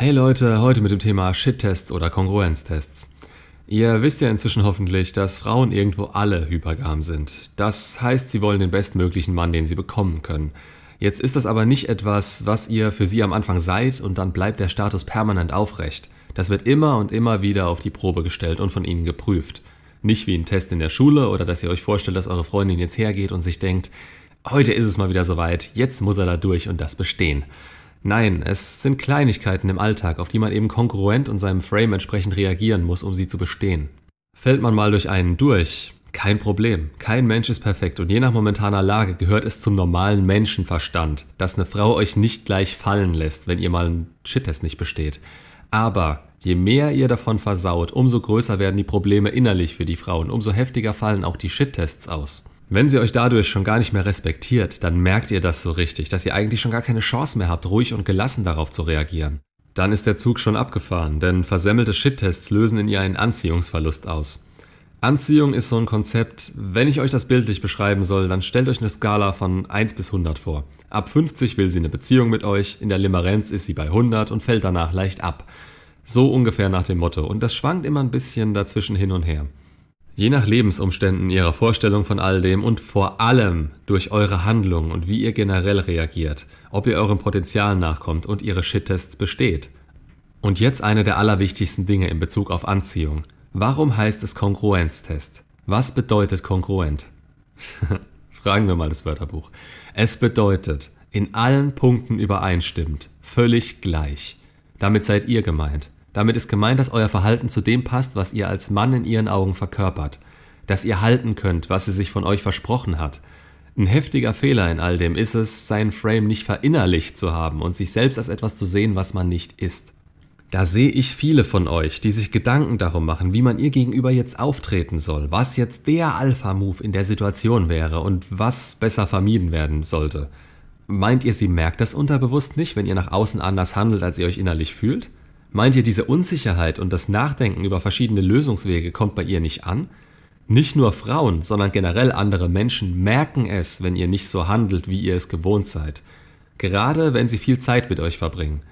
Hey Leute, heute mit dem Thema Shit-Tests oder Kongruenztests. Ihr wisst ja inzwischen hoffentlich, dass Frauen irgendwo alle hypergam sind. Das heißt, sie wollen den bestmöglichen Mann, den sie bekommen können. Jetzt ist das aber nicht etwas, was ihr für sie am Anfang seid und dann bleibt der Status permanent aufrecht. Das wird immer und immer wieder auf die Probe gestellt und von ihnen geprüft. Nicht wie ein Test in der Schule oder dass ihr euch vorstellt, dass eure Freundin jetzt hergeht und sich denkt, heute ist es mal wieder soweit, jetzt muss er da durch und das bestehen. Nein, es sind Kleinigkeiten im Alltag, auf die man eben konkurrent und seinem Frame entsprechend reagieren muss, um sie zu bestehen. Fällt man mal durch einen durch, kein Problem. Kein Mensch ist perfekt und je nach momentaner Lage gehört es zum normalen Menschenverstand, dass eine Frau euch nicht gleich fallen lässt, wenn ihr mal einen Shit-Test nicht besteht. Aber je mehr ihr davon versaut, umso größer werden die Probleme innerlich für die Frauen, umso heftiger fallen auch die Shit-Tests aus. Wenn sie euch dadurch schon gar nicht mehr respektiert, dann merkt ihr das so richtig, dass ihr eigentlich schon gar keine Chance mehr habt, ruhig und gelassen darauf zu reagieren. Dann ist der Zug schon abgefahren, denn versemmelte Shit-Tests lösen in ihr einen Anziehungsverlust aus. Anziehung ist so ein Konzept, wenn ich euch das bildlich beschreiben soll, dann stellt euch eine Skala von 1 bis 100 vor. Ab 50 will sie eine Beziehung mit euch, in der Limerenz ist sie bei 100 und fällt danach leicht ab. So ungefähr nach dem Motto und das schwankt immer ein bisschen dazwischen hin und her. Je nach Lebensumständen, ihrer Vorstellung von all dem und vor allem durch eure Handlungen und wie ihr generell reagiert, ob ihr eurem Potenzial nachkommt und ihre Shit-Tests besteht. Und jetzt eine der allerwichtigsten Dinge in Bezug auf Anziehung. Warum heißt es Kongruenztest? Was bedeutet kongruent? Fragen wir mal das Wörterbuch. Es bedeutet, in allen Punkten übereinstimmt, völlig gleich. Damit seid ihr gemeint. Damit ist gemeint, dass euer Verhalten zu dem passt, was ihr als Mann in ihren Augen verkörpert. Dass ihr halten könnt, was sie sich von euch versprochen hat. Ein heftiger Fehler in all dem ist es, seinen Frame nicht verinnerlicht zu haben und sich selbst als etwas zu sehen, was man nicht ist. Da sehe ich viele von euch, die sich Gedanken darum machen, wie man ihr gegenüber jetzt auftreten soll, was jetzt der Alpha-Move in der Situation wäre und was besser vermieden werden sollte. Meint ihr, sie merkt das unterbewusst nicht, wenn ihr nach außen anders handelt, als ihr euch innerlich fühlt? Meint ihr, diese Unsicherheit und das Nachdenken über verschiedene Lösungswege kommt bei ihr nicht an? Nicht nur Frauen, sondern generell andere Menschen merken es, wenn ihr nicht so handelt, wie ihr es gewohnt seid. Gerade wenn sie viel Zeit mit euch verbringen.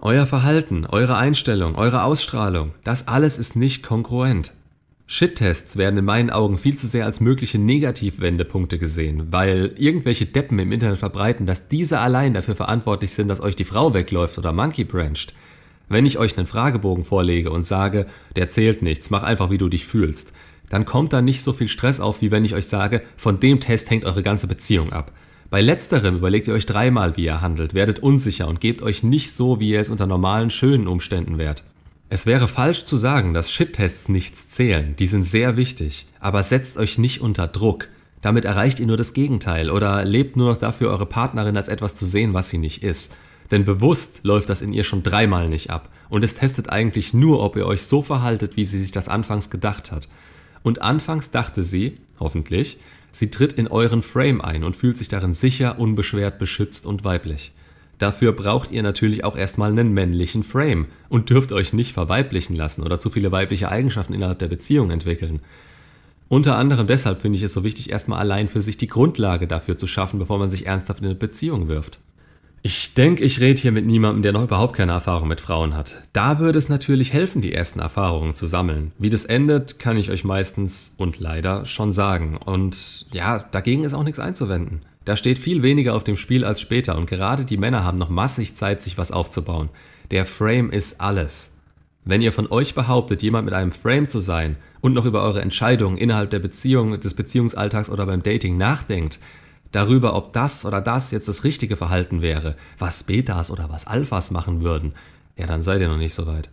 Euer Verhalten, eure Einstellung, eure Ausstrahlung, das alles ist nicht kongruent. Shit-Tests werden in meinen Augen viel zu sehr als mögliche Negativwendepunkte gesehen, weil irgendwelche Deppen im Internet verbreiten, dass diese allein dafür verantwortlich sind, dass euch die Frau wegläuft oder monkey branched. Wenn ich euch einen Fragebogen vorlege und sage, der zählt nichts, mach einfach, wie du dich fühlst, dann kommt da nicht so viel Stress auf, wie wenn ich euch sage, von dem Test hängt eure ganze Beziehung ab. Bei letzterem überlegt ihr euch dreimal, wie ihr handelt, werdet unsicher und gebt euch nicht so, wie ihr es unter normalen, schönen Umständen wärt. Es wäre falsch zu sagen, dass Shit-Tests nichts zählen, die sind sehr wichtig, aber setzt euch nicht unter Druck. Damit erreicht ihr nur das Gegenteil oder lebt nur noch dafür, eure Partnerin als etwas zu sehen, was sie nicht ist. Denn bewusst läuft das in ihr schon dreimal nicht ab. Und es testet eigentlich nur, ob ihr euch so verhaltet, wie sie sich das anfangs gedacht hat. Und anfangs dachte sie, hoffentlich, sie tritt in euren Frame ein und fühlt sich darin sicher, unbeschwert, beschützt und weiblich. Dafür braucht ihr natürlich auch erstmal einen männlichen Frame und dürft euch nicht verweiblichen lassen oder zu viele weibliche Eigenschaften innerhalb der Beziehung entwickeln. Unter anderem deshalb finde ich es so wichtig, erstmal allein für sich die Grundlage dafür zu schaffen, bevor man sich ernsthaft in eine Beziehung wirft. Ich denke, ich rede hier mit niemandem, der noch überhaupt keine Erfahrung mit Frauen hat. Da würde es natürlich helfen, die ersten Erfahrungen zu sammeln. Wie das endet, kann ich euch meistens und leider schon sagen. Und ja, dagegen ist auch nichts einzuwenden. Da steht viel weniger auf dem Spiel als später und gerade die Männer haben noch massig Zeit, sich was aufzubauen. Der Frame ist alles. Wenn ihr von euch behauptet, jemand mit einem Frame zu sein und noch über eure Entscheidungen innerhalb der Beziehung, des Beziehungsalltags oder beim Dating nachdenkt, darüber, ob das oder das jetzt das richtige Verhalten wäre, was Betas oder was Alphas machen würden, ja, dann seid ihr noch nicht so weit.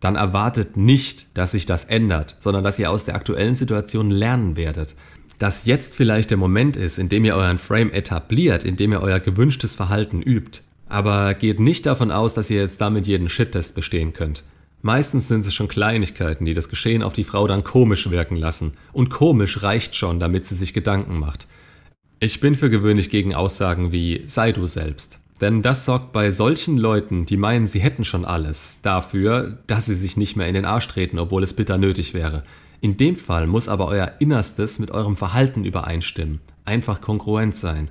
Dann erwartet nicht, dass sich das ändert, sondern dass ihr aus der aktuellen Situation lernen werdet. Dass jetzt vielleicht der Moment ist, in dem ihr euren Frame etabliert, in dem ihr euer gewünschtes Verhalten übt. Aber geht nicht davon aus, dass ihr jetzt damit jeden Shit-Test bestehen könnt. Meistens sind es schon Kleinigkeiten, die das Geschehen auf die Frau dann komisch wirken lassen. Und komisch reicht schon, damit sie sich Gedanken macht. Ich bin für gewöhnlich gegen Aussagen wie sei du selbst. Denn das sorgt bei solchen Leuten, die meinen, sie hätten schon alles, dafür, dass sie sich nicht mehr in den Arsch treten, obwohl es bitter nötig wäre. In dem Fall muss aber euer Innerstes mit eurem Verhalten übereinstimmen, einfach kongruent sein.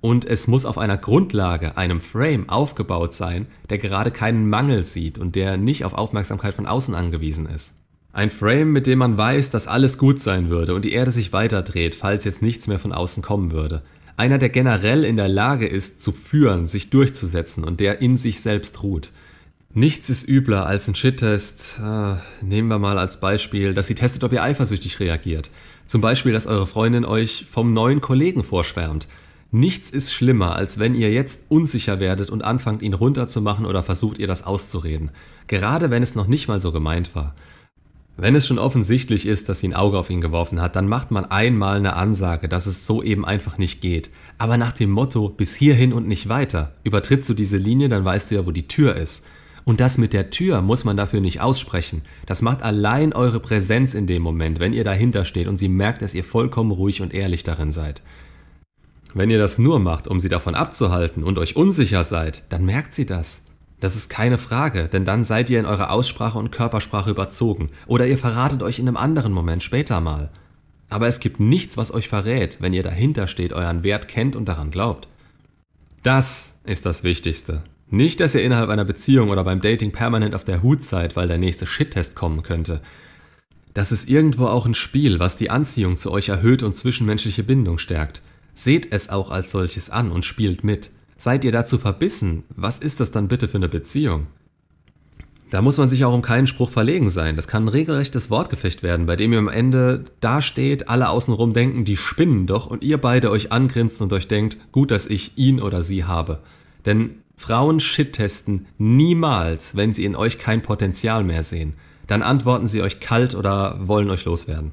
Und es muss auf einer Grundlage, einem Frame aufgebaut sein, der gerade keinen Mangel sieht und der nicht auf Aufmerksamkeit von außen angewiesen ist. Ein Frame, mit dem man weiß, dass alles gut sein würde und die Erde sich weiterdreht, falls jetzt nichts mehr von außen kommen würde. Einer, der generell in der Lage ist, zu führen, sich durchzusetzen und der in sich selbst ruht. Nichts ist übler als ein Shit-Test. Äh, nehmen wir mal als Beispiel, dass sie testet, ob ihr eifersüchtig reagiert. Zum Beispiel, dass eure Freundin euch vom neuen Kollegen vorschwärmt. Nichts ist schlimmer, als wenn ihr jetzt unsicher werdet und anfangt, ihn runterzumachen oder versucht, ihr das auszureden. Gerade wenn es noch nicht mal so gemeint war. Wenn es schon offensichtlich ist, dass sie ein Auge auf ihn geworfen hat, dann macht man einmal eine Ansage, dass es so eben einfach nicht geht. Aber nach dem Motto, bis hierhin und nicht weiter. Übertrittst du diese Linie, dann weißt du ja, wo die Tür ist. Und das mit der Tür muss man dafür nicht aussprechen. Das macht allein eure Präsenz in dem Moment, wenn ihr dahinter steht und sie merkt, dass ihr vollkommen ruhig und ehrlich darin seid. Wenn ihr das nur macht, um sie davon abzuhalten und euch unsicher seid, dann merkt sie das. Das ist keine Frage, denn dann seid ihr in eurer Aussprache und Körpersprache überzogen oder ihr verratet euch in einem anderen Moment später mal. Aber es gibt nichts, was euch verrät, wenn ihr dahinter steht, euren Wert kennt und daran glaubt. Das ist das Wichtigste. Nicht, dass ihr innerhalb einer Beziehung oder beim Dating permanent auf der Hut seid, weil der nächste Shit-Test kommen könnte. Das ist irgendwo auch ein Spiel, was die Anziehung zu euch erhöht und zwischenmenschliche Bindung stärkt. Seht es auch als solches an und spielt mit. Seid ihr dazu verbissen, was ist das dann bitte für eine Beziehung? Da muss man sich auch um keinen Spruch verlegen sein. Das kann ein regelrechtes Wortgefecht werden, bei dem ihr am Ende dasteht, alle außenrum denken, die spinnen doch und ihr beide euch angrinst und euch denkt, gut, dass ich ihn oder sie habe. Denn Frauen shit-testen niemals, wenn sie in euch kein Potenzial mehr sehen. Dann antworten sie euch kalt oder wollen euch loswerden.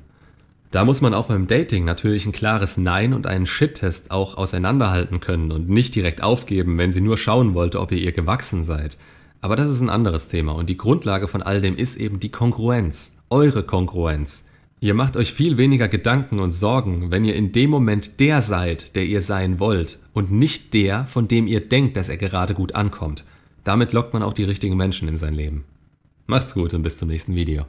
Da muss man auch beim Dating natürlich ein klares Nein und einen Shit-Test auch auseinanderhalten können und nicht direkt aufgeben, wenn sie nur schauen wollte, ob ihr ihr gewachsen seid. Aber das ist ein anderes Thema und die Grundlage von all dem ist eben die Kongruenz, eure Kongruenz. Ihr macht euch viel weniger Gedanken und Sorgen, wenn ihr in dem Moment der seid, der ihr sein wollt und nicht der, von dem ihr denkt, dass er gerade gut ankommt. Damit lockt man auch die richtigen Menschen in sein Leben. Macht's gut und bis zum nächsten Video.